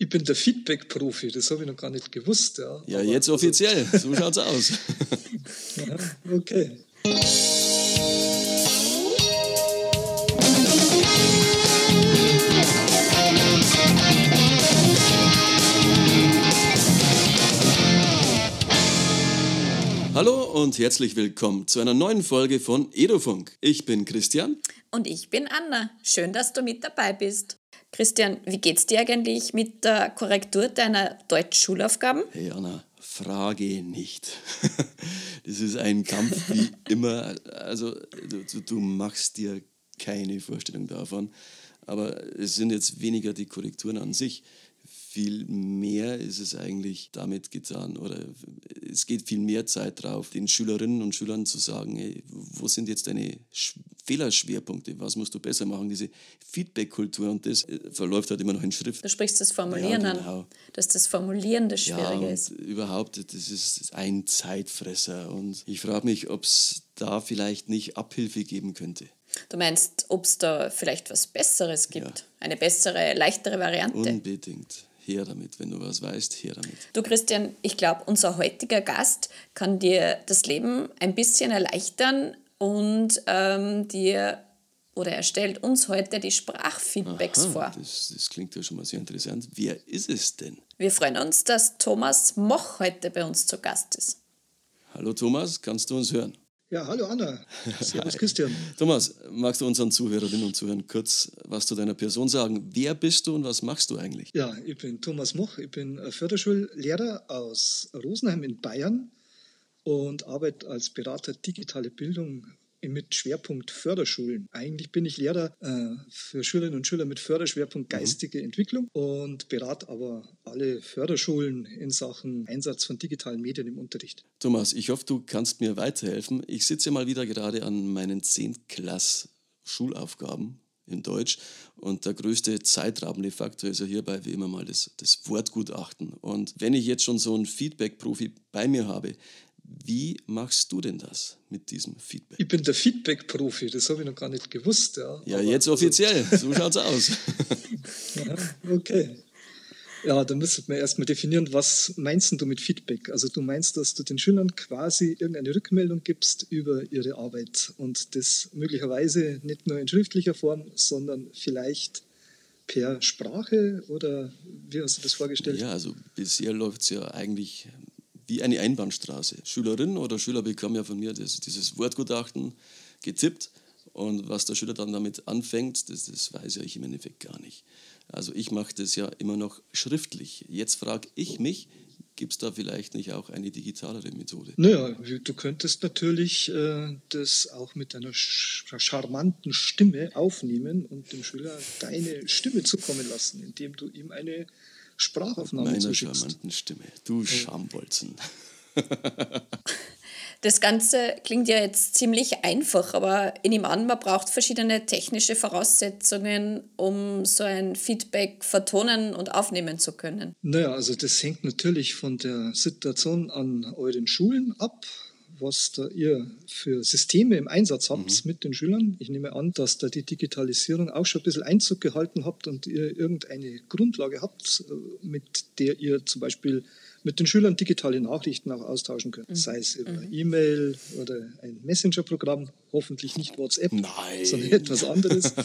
Ich bin der Feedback-Profi, das habe ich noch gar nicht gewusst. Ja, ja jetzt offiziell, so schaut's aus. ja, okay. Hallo und herzlich willkommen zu einer neuen Folge von Edofunk. Ich bin Christian. Und ich bin Anna. Schön, dass du mit dabei bist. Christian, wie geht's dir eigentlich mit der Korrektur deiner Deutschschulaufgaben? Hey Anna, frage nicht. das ist ein Kampf wie immer. Also du, du machst dir keine Vorstellung davon. Aber es sind jetzt weniger die Korrekturen an sich viel mehr ist es eigentlich damit getan oder es geht viel mehr Zeit drauf, den Schülerinnen und Schülern zu sagen, ey, wo sind jetzt deine Fehlerschwerpunkte, was musst du besser machen, diese Feedback-Kultur und das äh, verläuft halt immer noch in Schrift. Du sprichst das Formulieren ja, genau. an, dass das Formulieren das Schwierige ja, ist. Überhaupt, das ist ein Zeitfresser und ich frage mich, ob es da vielleicht nicht Abhilfe geben könnte. Du meinst, ob es da vielleicht was Besseres gibt? Ja. Eine bessere, leichtere Variante? Unbedingt her damit. Wenn du was weißt, her damit. Du Christian, ich glaube, unser heutiger Gast kann dir das Leben ein bisschen erleichtern und ähm, dir oder er stellt uns heute die Sprachfeedbacks Aha, vor. Das, das klingt ja schon mal sehr interessant. Wer ist es denn? Wir freuen uns, dass Thomas Moch heute bei uns zu Gast ist. Hallo Thomas, kannst du uns hören? Ja, hallo Anna. Servus Christian. Thomas, magst du unseren Zuhörerinnen und Zuhörern kurz was zu deiner Person sagen? Wer bist du und was machst du eigentlich? Ja, ich bin Thomas Moch. Ich bin Förderschullehrer aus Rosenheim in Bayern und arbeite als Berater digitale Bildung mit Schwerpunkt Förderschulen. Eigentlich bin ich Lehrer äh, für Schülerinnen und Schüler mit Förderschwerpunkt mhm. geistige mhm. Entwicklung und berate aber alle Förderschulen in Sachen Einsatz von digitalen Medien im Unterricht. Thomas, ich hoffe, du kannst mir weiterhelfen. Ich sitze mal wieder gerade an meinen 10. Klass Schulaufgaben in Deutsch. Und der größte zeitraubende Faktor ist ja hierbei wie immer mal das, das Wortgutachten. Und wenn ich jetzt schon so einen Feedback-Profi bei mir habe, wie machst du denn das mit diesem Feedback? Ich bin der Feedback-Profi, das habe ich noch gar nicht gewusst. Ja, ja jetzt offiziell, so schaut es aus. ja, okay. Ja, da müssen wir erstmal definieren, was meinst du mit Feedback? Also du meinst, dass du den Schülern quasi irgendeine Rückmeldung gibst über ihre Arbeit und das möglicherweise nicht nur in schriftlicher Form, sondern vielleicht per Sprache oder wie hast du das vorgestellt? Ja, also bisher läuft es ja eigentlich wie eine Einbahnstraße. Schülerinnen oder Schüler bekommen ja von mir das, dieses Wortgutachten getippt und was der Schüler dann damit anfängt, das, das weiß ja ich im Endeffekt gar nicht. Also ich mache das ja immer noch schriftlich. Jetzt frage ich mich, gibt es da vielleicht nicht auch eine digitalere Methode? Naja, du könntest natürlich äh, das auch mit einer charmanten Stimme aufnehmen und dem Schüler deine Stimme zukommen lassen, indem du ihm eine Sprachaufnahme Meiner zuschickst. charmanten Stimme. Du Schambolzen. Das Ganze klingt ja jetzt ziemlich einfach, aber ich nehme an, man braucht verschiedene technische Voraussetzungen, um so ein Feedback vertonen und aufnehmen zu können. Naja, also das hängt natürlich von der Situation an euren Schulen ab was da ihr für Systeme im Einsatz habt mhm. mit den Schülern. Ich nehme an, dass da die Digitalisierung auch schon ein bisschen Einzug gehalten habt und ihr irgendeine Grundlage habt, äh, mit der ihr zum Beispiel mit den Schülern digitale Nachrichten auch austauschen könnt. Mhm. Sei es über mhm. E-Mail oder ein Messenger-Programm, hoffentlich nicht WhatsApp, Nein. sondern etwas anderes.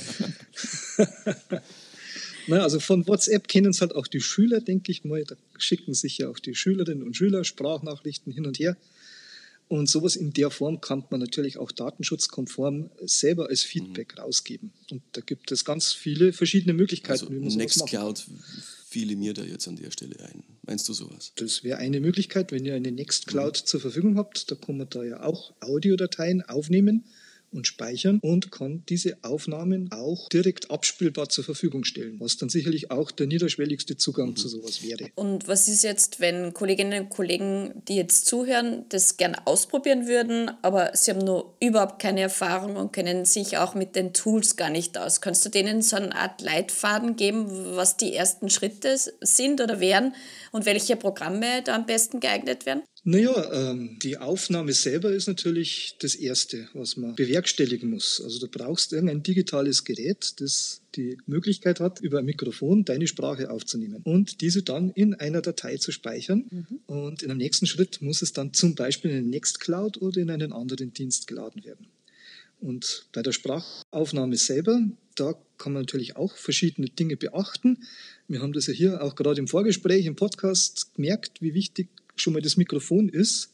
Na, also von WhatsApp kennen es halt auch die Schüler, denke ich mal. Da schicken sich ja auch die Schülerinnen und Schüler Sprachnachrichten hin und her. Und sowas in der Form kann man natürlich auch datenschutzkonform selber als Feedback mhm. rausgeben. Und da gibt es ganz viele verschiedene Möglichkeiten, also wie man Nextcloud fiele mir da jetzt an der Stelle ein. Meinst du sowas? Das wäre eine Möglichkeit, wenn ihr eine Nextcloud mhm. zur Verfügung habt. Da kann man da ja auch Audiodateien aufnehmen und speichern und kann diese Aufnahmen auch direkt abspielbar zur Verfügung stellen, was dann sicherlich auch der niederschwelligste Zugang mhm. zu sowas wäre. Und was ist jetzt, wenn Kolleginnen und Kollegen, die jetzt zuhören, das gerne ausprobieren würden, aber sie haben nur überhaupt keine Erfahrung und kennen sich auch mit den Tools gar nicht aus? Kannst du denen so eine Art Leitfaden geben, was die ersten Schritte sind oder wären und welche Programme da am besten geeignet wären? Naja, ähm, die Aufnahme selber ist natürlich das Erste, was man bewerkstelligen muss. Also du brauchst irgendein digitales Gerät, das die Möglichkeit hat, über ein Mikrofon deine Sprache aufzunehmen und diese dann in einer Datei zu speichern. Mhm. Und in einem nächsten Schritt muss es dann zum Beispiel in Nextcloud oder in einen anderen Dienst geladen werden. Und bei der Sprachaufnahme selber, da kann man natürlich auch verschiedene Dinge beachten. Wir haben das ja hier auch gerade im Vorgespräch, im Podcast gemerkt, wie wichtig schon mal das Mikrofon ist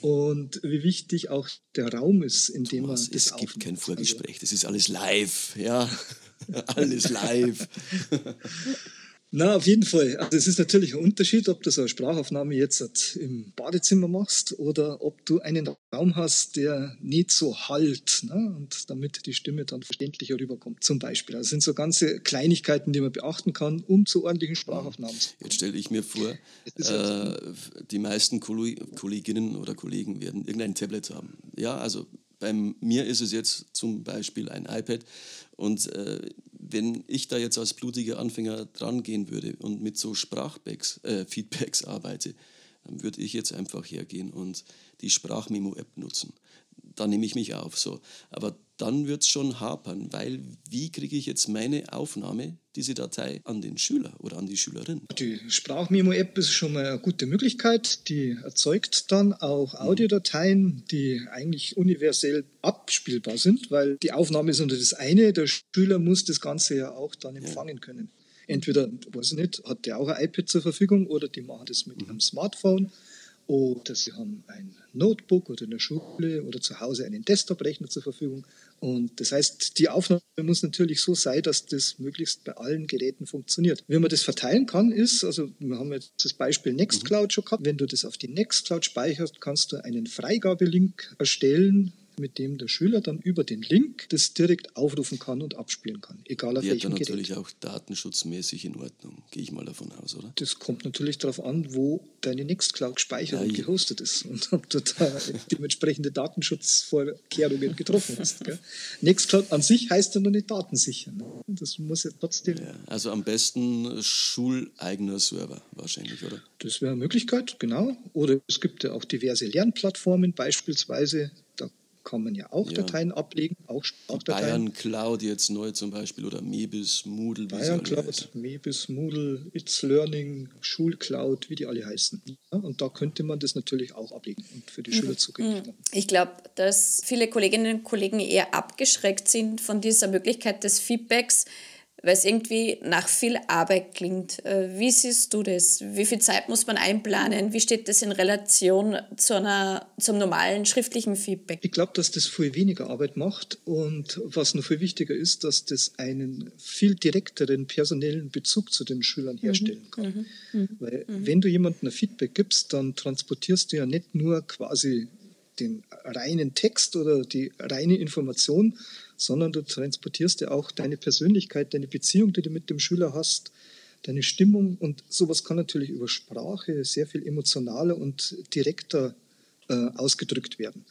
und wie wichtig auch der Raum ist, in dem Thomas, man das Es gibt kein Vorgespräch, das ist alles live, ja, alles live. Na, auf jeden Fall. Also es ist natürlich ein Unterschied, ob du so eine Sprachaufnahme jetzt im Badezimmer machst oder ob du einen Raum hast, der nicht so halt ne? und damit die Stimme dann verständlicher rüberkommt, zum Beispiel. Das sind so ganze Kleinigkeiten, die man beachten kann, um zu ordentlichen Sprachaufnahmen zu kommen. Jetzt stelle ich mir vor, äh, die meisten Kolleginnen oder Kollegen werden irgendein Tablet haben. Ja, also bei mir ist es jetzt zum Beispiel ein iPad und äh, wenn ich da jetzt als blutiger Anfänger dran gehen würde und mit so Sprachbacks, äh, Feedbacks arbeite, dann würde ich jetzt einfach hergehen und die Sprachmemo-App nutzen. Da nehme ich mich auf. So. Aber dann wird es schon hapern, weil wie kriege ich jetzt meine Aufnahme, diese Datei, an den Schüler oder an die Schülerin? Die Sprachmemo-App ist schon mal eine gute Möglichkeit. Die erzeugt dann auch Audiodateien, die eigentlich universell abspielbar sind, weil die Aufnahme ist nur das eine. Der Schüler muss das Ganze ja auch dann empfangen können. Entweder, weiß ich nicht, hat der auch ein iPad zur Verfügung oder die machen das mit mhm. einem Smartphone oder sie haben ein Notebook oder in der Schule oder zu Hause einen Desktop-Rechner zur Verfügung. Und das heißt, die Aufnahme muss natürlich so sein, dass das möglichst bei allen Geräten funktioniert. Wie man das verteilen kann, ist, also wir haben jetzt das Beispiel Nextcloud schon gehabt. Wenn du das auf die Nextcloud speicherst, kannst du einen Freigabelink erstellen mit dem der Schüler dann über den Link das direkt aufrufen kann und abspielen kann, egal auf Wird welchem dann natürlich Gerät. auch datenschutzmäßig in Ordnung, gehe ich mal davon aus, oder? Das kommt natürlich darauf an, wo deine Nextcloud gespeichert ja, und gehostet ist und ob du da dementsprechende Datenschutzvorkehrungen getroffen hast. Gell? Nextcloud an sich heißt ja noch nicht datensichern. Das muss ja trotzdem... Ja, also am besten schuleigener Server wahrscheinlich, oder? Das wäre eine Möglichkeit, genau. Oder es gibt ja auch diverse Lernplattformen, beispielsweise kann man ja auch ja. Dateien ablegen, auch Sprachdateien. Bayern Cloud jetzt neu zum Beispiel oder Mebis, Moodle. Bayern Cloud, heißen. Mebis, Moodle, It's Learning, Schulcloud, wie die alle heißen. Ja, und da könnte man das natürlich auch ablegen und für die mhm. Schüler zugänglich machen. Ich glaube, dass viele Kolleginnen und Kollegen eher abgeschreckt sind von dieser Möglichkeit des Feedbacks, weil es irgendwie nach viel Arbeit klingt. Äh, wie siehst du das? Wie viel Zeit muss man einplanen? Wie steht das in Relation zu einer, zum normalen schriftlichen Feedback? Ich glaube, dass das viel weniger Arbeit macht und was noch viel wichtiger ist, dass das einen viel direkteren personellen Bezug zu den Schülern mhm. herstellen kann. Mhm. Mhm. Weil mhm. wenn du jemandem ein Feedback gibst, dann transportierst du ja nicht nur quasi den reinen Text oder die reine Information, sondern du transportierst ja auch deine Persönlichkeit, deine Beziehung, die du mit dem Schüler hast, deine Stimmung und sowas kann natürlich über Sprache sehr viel emotionaler und direkter äh, ausgedrückt werden.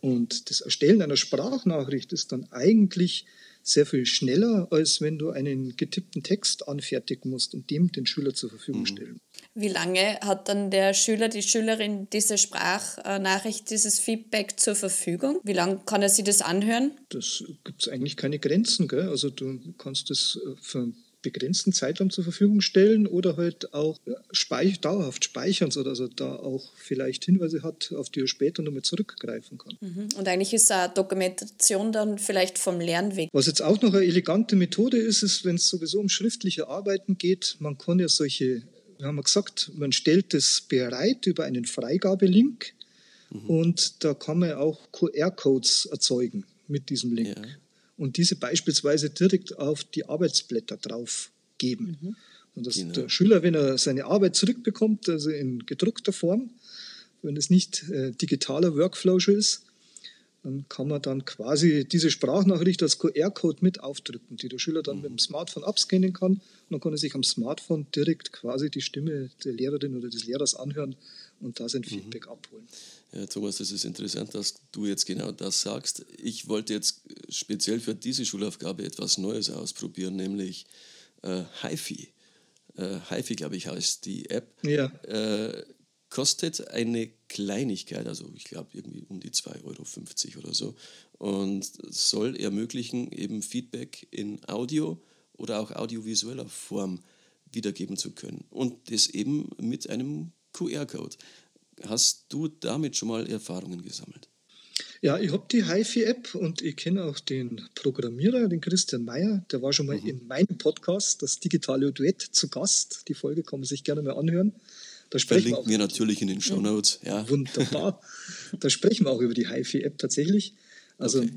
Und das Erstellen einer Sprachnachricht ist dann eigentlich sehr viel schneller, als wenn du einen getippten Text anfertigen musst und dem den Schüler zur Verfügung mhm. stellen. Wie lange hat dann der Schüler, die Schülerin diese Sprachnachricht, dieses Feedback zur Verfügung? Wie lange kann er sich das anhören? Das gibt es eigentlich keine Grenzen. Gell? Also du kannst das äh, für begrenzten Zeitraum zur Verfügung stellen oder halt auch speich dauerhaft speichern, sodass er da auch vielleicht Hinweise hat, auf die er später nochmal zurückgreifen kann. Mhm. Und eigentlich ist eine Dokumentation dann vielleicht vom Lernweg. Was jetzt auch noch eine elegante Methode ist, ist, wenn es sowieso um schriftliche Arbeiten geht, man kann ja solche, wir haben ja gesagt, man stellt es bereit über einen Freigabelink mhm. und da kann man auch QR-Codes erzeugen mit diesem Link. Ja und diese beispielsweise direkt auf die Arbeitsblätter drauf geben. Mhm. Und dass genau. der Schüler, wenn er seine Arbeit zurückbekommt, also in gedruckter Form, wenn es nicht äh, digitaler Workflow schon ist, dann kann man dann quasi diese Sprachnachricht als QR-Code mit aufdrücken, die der Schüler dann mhm. mit dem Smartphone abscannen kann. Und dann kann er sich am Smartphone direkt quasi die Stimme der Lehrerin oder des Lehrers anhören und da sein mhm. Feedback abholen. Ja, Thomas, das ist interessant, dass du jetzt genau das sagst. Ich wollte jetzt speziell für diese Schulaufgabe etwas Neues ausprobieren, nämlich äh, HiFi. Äh, HiFi, glaube ich, heißt die App. Ja. Äh, kostet eine Kleinigkeit, also ich glaube irgendwie um die 2,50 Euro oder so, und soll ermöglichen, eben Feedback in Audio oder auch audiovisueller Form wiedergeben zu können. Und das eben mit einem QR-Code. Hast du damit schon mal Erfahrungen gesammelt? Ja, ich habe die HiFi-App und ich kenne auch den Programmierer, den Christian Meyer. Der war schon mal mhm. in meinem Podcast, das digitale Duett, zu Gast. Die Folge kann man sich gerne mal anhören. Da sprechen Verlinken wir, wir natürlich in den Show Notes. Ja. Wunderbar. da sprechen wir auch über die HiFi-App tatsächlich. Also okay.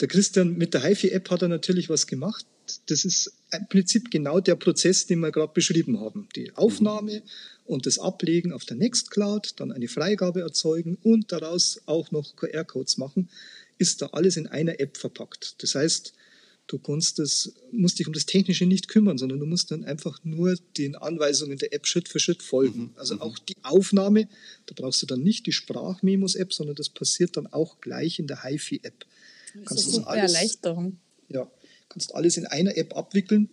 der Christian mit der HiFi-App hat er natürlich was gemacht. Das ist im Prinzip genau der Prozess, den wir gerade beschrieben haben. Die Aufnahme mhm. und das Ablegen auf der Nextcloud, dann eine Freigabe erzeugen und daraus auch noch QR-Codes machen, ist da alles in einer App verpackt. Das heißt, Du kannst das, musst dich um das Technische nicht kümmern, sondern du musst dann einfach nur den Anweisungen der App Schritt für Schritt folgen. Mhm. Also mhm. auch die Aufnahme, da brauchst du dann nicht die Sprachmemos-App, sondern das passiert dann auch gleich in der HiFi-App. Das ist eine super alles, Erleichterung. Ja, kannst alles in einer App abwickeln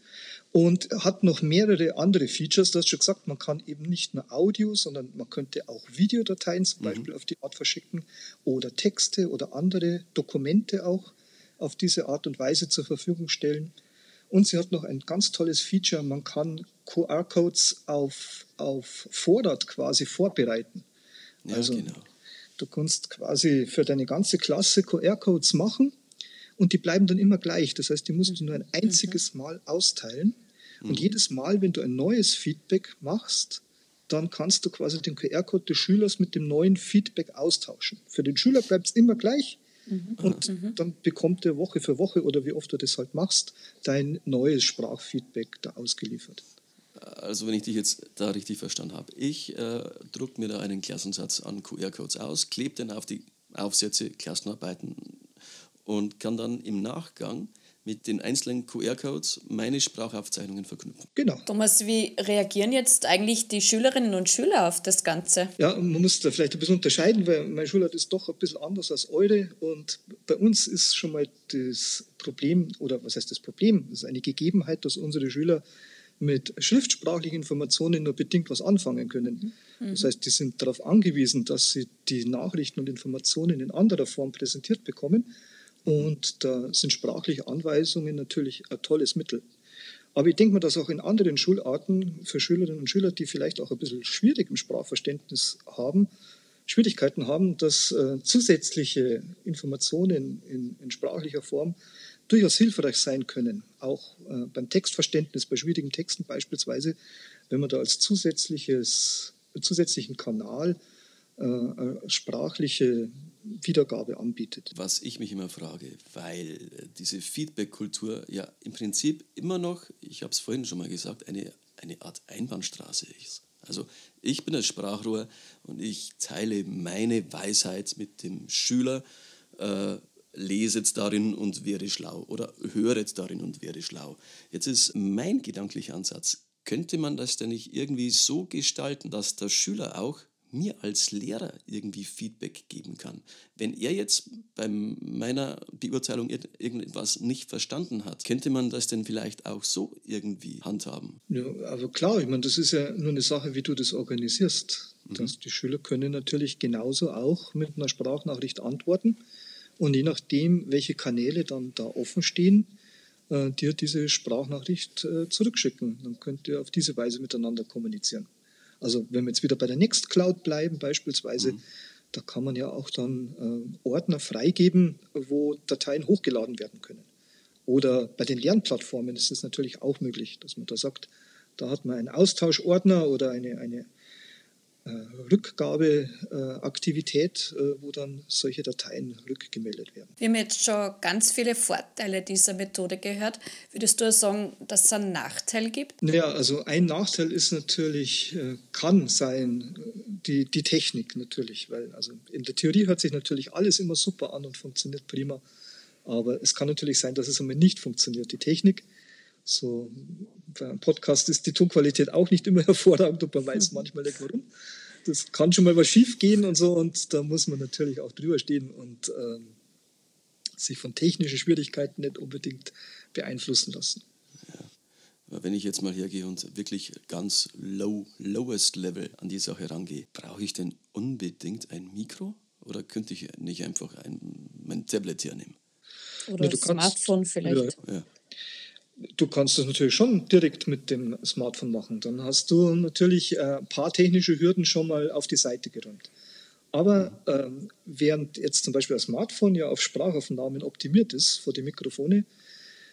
und hat noch mehrere andere Features. Du hast schon gesagt, man kann eben nicht nur Audio, sondern man könnte auch Videodateien zum mhm. Beispiel auf die Art verschicken oder Texte oder andere Dokumente auch auf diese Art und Weise zur Verfügung stellen. Und sie hat noch ein ganz tolles Feature, man kann QR-Codes auf, auf Vorrat quasi vorbereiten. Ja, also genau. du kannst quasi für deine ganze Klasse QR-Codes machen und die bleiben dann immer gleich. Das heißt, die musst du nur ein mhm. einziges Mal austeilen. Und mhm. jedes Mal, wenn du ein neues Feedback machst, dann kannst du quasi den QR-Code des Schülers mit dem neuen Feedback austauschen. Für den Schüler bleibt es immer gleich, Mhm. Und mhm. dann bekommt er Woche für Woche oder wie oft du das halt machst, dein neues Sprachfeedback da ausgeliefert. Also wenn ich dich jetzt da richtig verstanden habe, ich äh, drucke mir da einen Klassensatz an QR-Codes aus, klebe den auf die Aufsätze, Klassenarbeiten und kann dann im Nachgang mit den einzelnen QR-Codes meine Sprachaufzeichnungen verknüpfen. Genau. Thomas, wie reagieren jetzt eigentlich die Schülerinnen und Schüler auf das Ganze? Ja, man muss da vielleicht ein bisschen unterscheiden, weil mein Schulart ist doch ein bisschen anders als eure. Und bei uns ist schon mal das Problem, oder was heißt das Problem? Das ist eine Gegebenheit, dass unsere Schüler mit schriftsprachlichen Informationen nur bedingt was anfangen können. Mhm. Das heißt, die sind darauf angewiesen, dass sie die Nachrichten und Informationen in anderer Form präsentiert bekommen. Und da sind sprachliche Anweisungen natürlich ein tolles Mittel. Aber ich denke mal, dass auch in anderen Schularten für Schülerinnen und Schüler, die vielleicht auch ein bisschen schwierig im Sprachverständnis haben, Schwierigkeiten haben, dass äh, zusätzliche Informationen in, in, sprachlicher Form durchaus hilfreich sein können. Auch äh, beim Textverständnis, bei schwierigen Texten beispielsweise, wenn man da als zusätzliches, zusätzlichen Kanal äh, äh sprachliche Wiedergabe anbietet. Was ich mich immer frage, weil äh, diese Feedback-Kultur ja im Prinzip immer noch, ich habe es vorhin schon mal gesagt, eine, eine Art Einbahnstraße ist. Also ich bin das Sprachrohr und ich teile meine Weisheit mit dem Schüler, äh, lese jetzt darin und werde schlau oder höre jetzt darin und werde schlau. Jetzt ist mein gedanklicher Ansatz, könnte man das denn nicht irgendwie so gestalten, dass der Schüler auch mir als Lehrer irgendwie Feedback geben kann. Wenn er jetzt bei meiner Beurteilung irgendwas nicht verstanden hat, könnte man das denn vielleicht auch so irgendwie handhaben? Ja, also klar, ich meine, das ist ja nur eine Sache, wie du das organisierst. Mhm. Dass die Schüler können natürlich genauso auch mit einer Sprachnachricht antworten und je nachdem, welche Kanäle dann da offen stehen, äh, dir diese Sprachnachricht äh, zurückschicken. Dann könnt ihr auf diese Weise miteinander kommunizieren. Also wenn wir jetzt wieder bei der Nextcloud bleiben beispielsweise, mhm. da kann man ja auch dann äh, Ordner freigeben, wo Dateien hochgeladen werden können. Oder bei den Lernplattformen ist es natürlich auch möglich, dass man da sagt, da hat man einen Austauschordner oder eine, eine Rückgabeaktivität, äh, wo dann solche Dateien rückgemeldet werden. Wir haben jetzt schon ganz viele Vorteile dieser Methode gehört. Würdest du sagen, dass es einen Nachteil gibt? Naja, also ein Nachteil ist natürlich, äh, kann sein, die, die Technik natürlich, weil also in der Theorie hört sich natürlich alles immer super an und funktioniert prima. Aber es kann natürlich sein, dass es einmal nicht funktioniert. Die Technik so, beim Podcast ist die Tonqualität auch nicht immer hervorragend und man weiß manchmal nicht warum. Das kann schon mal was schief gehen und so und da muss man natürlich auch drüber stehen und ähm, sich von technischen Schwierigkeiten nicht unbedingt beeinflussen lassen. wenn ich jetzt mal hergehe und wirklich ganz low, lowest level an die Sache rangehe, brauche ich denn unbedingt ein Mikro? Oder könnte ich nicht einfach ein, mein Tablet hernehmen? Oder ja, Smartphone vielleicht. Ja, ja. Du kannst das natürlich schon direkt mit dem Smartphone machen. Dann hast du natürlich ein paar technische Hürden schon mal auf die Seite geräumt. Aber ähm, während jetzt zum Beispiel das Smartphone ja auf Sprachaufnahmen optimiert ist vor die Mikrofone,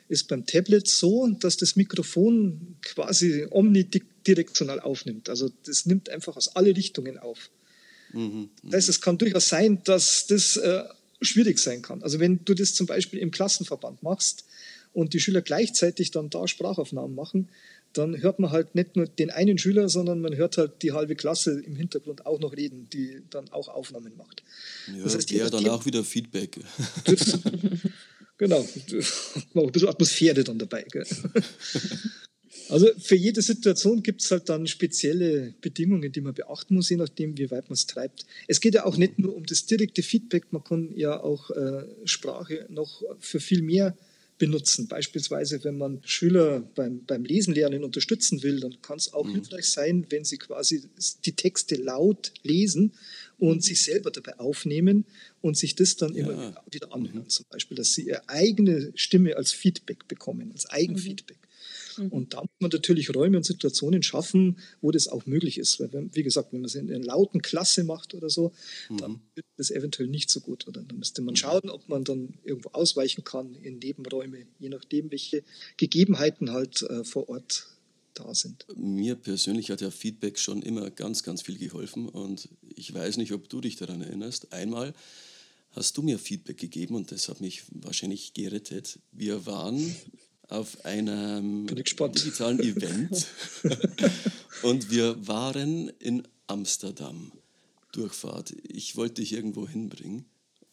ist beim Tablet so, dass das Mikrofon quasi omnidirektional aufnimmt. Also das nimmt einfach aus alle Richtungen auf. Mhm, das heißt, es kann durchaus sein, dass das äh, schwierig sein kann. Also wenn du das zum Beispiel im Klassenverband machst und die Schüler gleichzeitig dann da Sprachaufnahmen machen, dann hört man halt nicht nur den einen Schüler, sondern man hört halt die halbe Klasse im Hintergrund auch noch reden, die dann auch Aufnahmen macht. Ja, das heißt, der dann auch wieder Feedback. Das, genau, ein bisschen Atmosphäre dann dabei. Gell? Also für jede Situation gibt es halt dann spezielle Bedingungen, die man beachten muss, je nachdem, wie weit man es treibt. Es geht ja auch nicht nur um das direkte Feedback, man kann ja auch äh, Sprache noch für viel mehr benutzen. Beispielsweise, wenn man Schüler beim, beim Lesen lernen unterstützen will, dann kann es auch mhm. hilfreich sein, wenn sie quasi die Texte laut lesen und sich selber dabei aufnehmen und sich das dann ja. immer wieder anhören. Mhm. Zum Beispiel, dass sie ihre eigene Stimme als Feedback bekommen, als Eigenfeedback. Mhm. Und da muss man natürlich Räume und Situationen schaffen, wo das auch möglich ist. Weil, wie gesagt, wenn man es in einer lauten Klasse macht oder so, mhm. dann wird das eventuell nicht so gut. Oder dann müsste man mhm. schauen, ob man dann irgendwo ausweichen kann in Nebenräume, je nachdem, welche Gegebenheiten halt äh, vor Ort da sind. Mir persönlich hat ja Feedback schon immer ganz, ganz viel geholfen und ich weiß nicht, ob du dich daran erinnerst. Einmal hast du mir Feedback gegeben und das hat mich wahrscheinlich gerettet. Wir waren auf einem digitalen Event und wir waren in Amsterdam. Durchfahrt. Ich wollte dich irgendwo hinbringen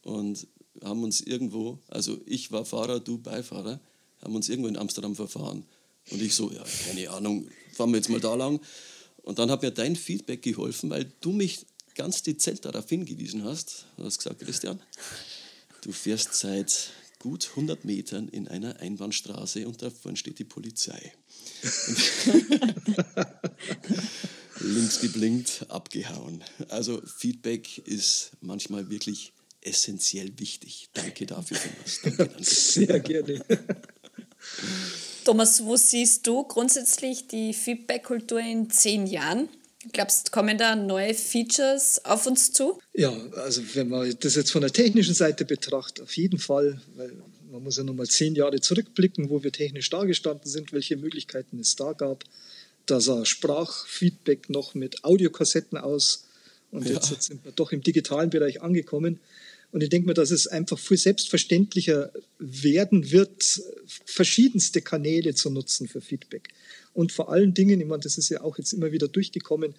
und haben uns irgendwo, also ich war Fahrer, du Beifahrer, haben uns irgendwo in Amsterdam verfahren. Und ich so, ja, keine Ahnung, fahren wir jetzt mal da lang. Und dann hat mir dein Feedback geholfen, weil du mich ganz dezent darauf hingewiesen hast. Du hast gesagt, Christian, du fährst seit gut 100 Metern in einer Einbahnstraße und da vorne steht die Polizei. Links geblinkt, abgehauen. Also Feedback ist manchmal wirklich essentiell wichtig. Danke dafür, Thomas. Danke, Sehr gerne. Thomas, wo siehst du grundsätzlich die Feedback-Kultur in zehn Jahren? Glaubst kommen da neue Features auf uns zu? Ja, also wenn man das jetzt von der technischen Seite betrachtet, auf jeden Fall, weil man muss ja nochmal zehn Jahre zurückblicken, wo wir technisch dagestanden sind, welche Möglichkeiten es da gab. Da sah Sprachfeedback noch mit Audiokassetten aus und ja. jetzt sind wir doch im digitalen Bereich angekommen. Und ich denke mir, dass es einfach viel selbstverständlicher werden wird, verschiedenste Kanäle zu nutzen für Feedback. Und vor allen Dingen, ich meine, das ist ja auch jetzt immer wieder durchgekommen,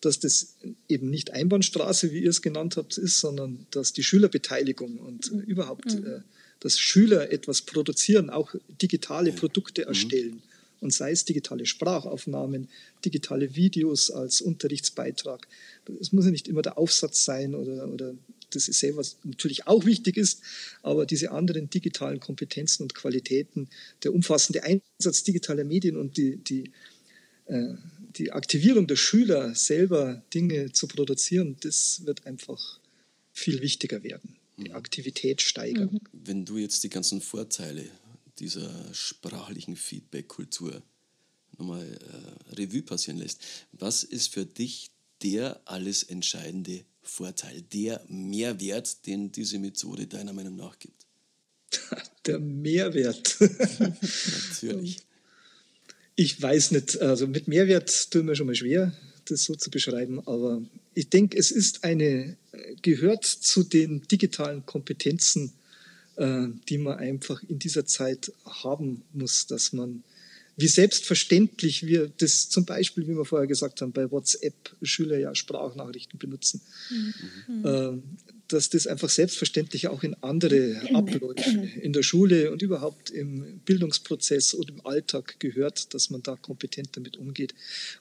dass das eben nicht Einbahnstraße, wie ihr es genannt habt, ist, sondern dass die Schülerbeteiligung und mhm. überhaupt, mhm. äh, dass Schüler etwas produzieren, auch digitale Produkte mhm. erstellen. Und sei es digitale Sprachaufnahmen, digitale Videos als Unterrichtsbeitrag. Es muss ja nicht immer der Aufsatz sein oder, oder das ist sehr, was natürlich auch wichtig ist, aber diese anderen digitalen Kompetenzen und Qualitäten, der umfassende Einsatz digitaler Medien und die, die, äh, die Aktivierung der Schüler, selber Dinge zu produzieren, das wird einfach viel wichtiger werden. Die mhm. Aktivität steigern. Mhm. Wenn du jetzt die ganzen Vorteile dieser sprachlichen Feedback-Kultur nochmal äh, Revue passieren lässt, was ist für dich der alles entscheidende Vorteil, der Mehrwert, den diese Methode deiner Meinung nach gibt? Der Mehrwert. Natürlich. Ich weiß nicht, also mit Mehrwert tun wir schon mal schwer, das so zu beschreiben, aber ich denke, es ist eine, gehört zu den digitalen Kompetenzen, äh, die man einfach in dieser Zeit haben muss, dass man wie selbstverständlich wir das zum Beispiel, wie wir vorher gesagt haben, bei WhatsApp Schüler ja Sprachnachrichten benutzen, mhm. äh, dass das einfach selbstverständlich auch in andere Abläufe in der Schule und überhaupt im Bildungsprozess und im Alltag gehört, dass man da kompetent damit umgeht.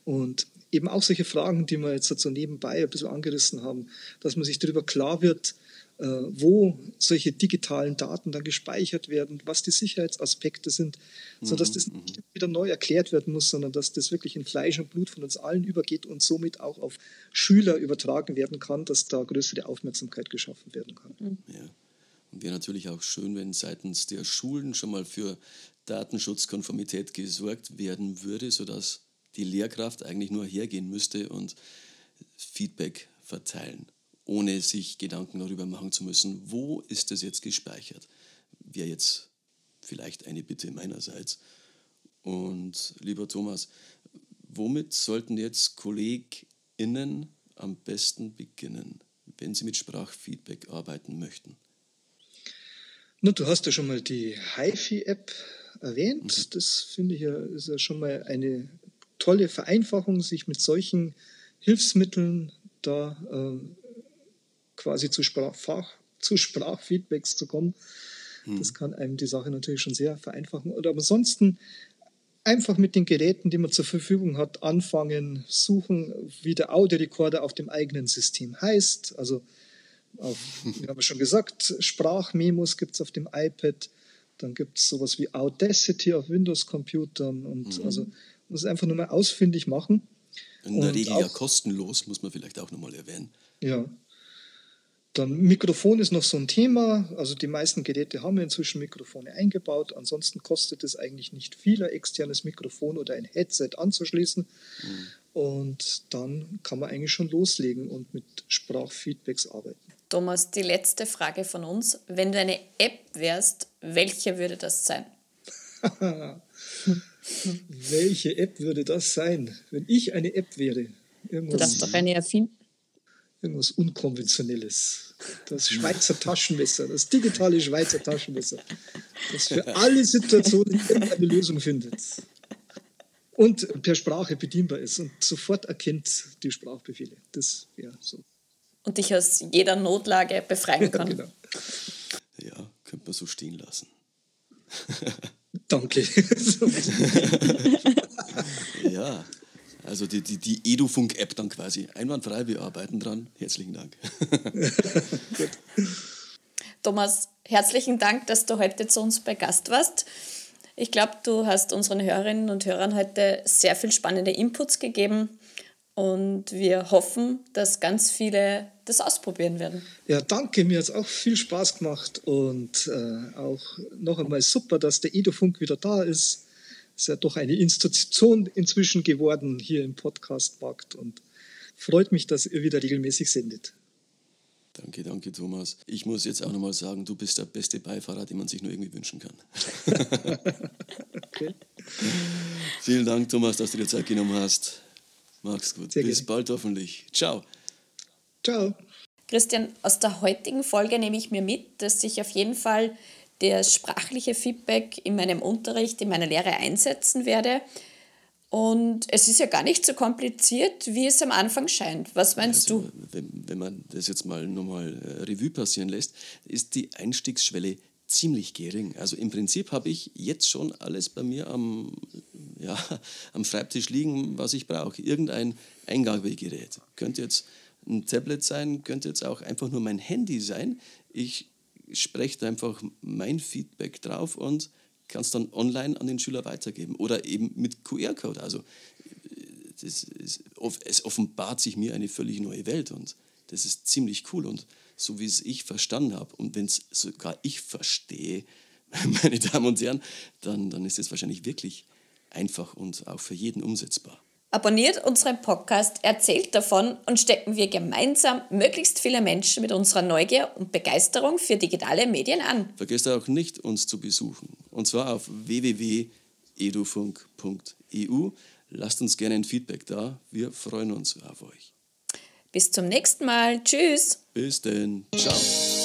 Und eben auch solche Fragen, die wir jetzt so nebenbei ein bisschen angerissen haben, dass man sich darüber klar wird, wo solche digitalen Daten dann gespeichert werden, was die Sicherheitsaspekte sind, mhm. sodass das nicht wieder neu erklärt werden muss, sondern dass das wirklich in Fleisch und Blut von uns allen übergeht und somit auch auf Schüler übertragen werden kann, dass da größere Aufmerksamkeit geschaffen werden kann. Mhm. Ja. Und wäre natürlich auch schön, wenn seitens der Schulen schon mal für Datenschutzkonformität gesorgt werden würde, sodass die Lehrkraft eigentlich nur hergehen müsste und Feedback verteilen ohne sich Gedanken darüber machen zu müssen, wo ist das jetzt gespeichert. Wäre jetzt vielleicht eine Bitte meinerseits. Und lieber Thomas, womit sollten jetzt KollegInnen am besten beginnen, wenn sie mit Sprachfeedback arbeiten möchten? Na, du hast ja schon mal die HiFi-App erwähnt. Mhm. Das finde ich ja, ist ja schon mal eine tolle Vereinfachung, sich mit solchen Hilfsmitteln da äh, quasi zu, Sprachfach, zu Sprachfeedbacks zu kommen. Hm. Das kann einem die Sache natürlich schon sehr vereinfachen. Oder ansonsten einfach mit den Geräten, die man zur Verfügung hat, anfangen, suchen, wie der Audiorekorder auf dem eigenen System heißt. Also, auf, wie haben wir schon gesagt, Sprachmemos gibt es auf dem iPad. Dann gibt es sowas wie Audacity auf Windows-Computern. Und mhm. also muss es einfach nur mal ausfindig machen. In der Regel ja kostenlos, muss man vielleicht auch nochmal erwähnen. Ja, dann Mikrofon ist noch so ein Thema. Also die meisten Geräte haben inzwischen Mikrofone eingebaut. Ansonsten kostet es eigentlich nicht viel, ein externes Mikrofon oder ein Headset anzuschließen. Mhm. Und dann kann man eigentlich schon loslegen und mit Sprachfeedbacks arbeiten. Thomas, die letzte Frage von uns. Wenn du eine App wärst, welche würde das sein? welche App würde das sein, wenn ich eine App wäre? Irgendwas du darfst doch eine erfinden irgendwas Unkonventionelles. Das Schweizer Taschenmesser, das digitale Schweizer Taschenmesser, das für alle Situationen eine Lösung findet und per Sprache bedienbar ist und sofort erkennt die Sprachbefehle. Das wäre so. Und dich aus jeder Notlage befreien kann. Ja, genau. ja könnte man so stehen lassen. Danke. ja, also die, die, die Edufunk-App dann quasi. Einwandfrei, wir arbeiten dran. Herzlichen Dank. Thomas, herzlichen Dank, dass du heute zu uns bei Gast warst. Ich glaube, du hast unseren Hörerinnen und Hörern heute sehr viel spannende Inputs gegeben und wir hoffen, dass ganz viele das ausprobieren werden. Ja, danke, mir hat es auch viel Spaß gemacht und äh, auch noch einmal super, dass der Edufunk wieder da ist ist ja doch eine Institution inzwischen geworden hier im Podcast-Markt und freut mich, dass ihr wieder regelmäßig sendet. Danke, danke, Thomas. Ich muss jetzt auch nochmal sagen, du bist der beste Beifahrer, den man sich nur irgendwie wünschen kann. okay. Vielen Dank, Thomas, dass du dir Zeit genommen hast. Mach's gut. Sehr Bis gerne. bald hoffentlich. Ciao. Ciao. Christian, aus der heutigen Folge nehme ich mir mit, dass ich auf jeden Fall das sprachliche Feedback in meinem Unterricht, in meiner Lehre einsetzen werde. Und es ist ja gar nicht so kompliziert, wie es am Anfang scheint. Was meinst also, du? Wenn, wenn man das jetzt mal nochmal äh, Revue passieren lässt, ist die Einstiegsschwelle ziemlich gering. Also im Prinzip habe ich jetzt schon alles bei mir am, ja, am Schreibtisch liegen, was ich brauche. Irgendein Eingabegerät. Könnte jetzt ein Tablet sein, könnte jetzt auch einfach nur mein Handy sein. Ich sprecht einfach mein Feedback drauf und kann es dann online an den Schüler weitergeben oder eben mit QR-Code. Also ist, es offenbart sich mir eine völlig neue Welt und das ist ziemlich cool und so wie es ich verstanden habe und wenn es sogar ich verstehe, meine Damen und Herren, dann, dann ist es wahrscheinlich wirklich einfach und auch für jeden umsetzbar. Abonniert unseren Podcast, erzählt davon und stecken wir gemeinsam möglichst viele Menschen mit unserer Neugier und Begeisterung für digitale Medien an. Vergesst auch nicht, uns zu besuchen. Und zwar auf www.edufunk.eu. Lasst uns gerne ein Feedback da. Wir freuen uns auf euch. Bis zum nächsten Mal. Tschüss. Bis denn. Ciao.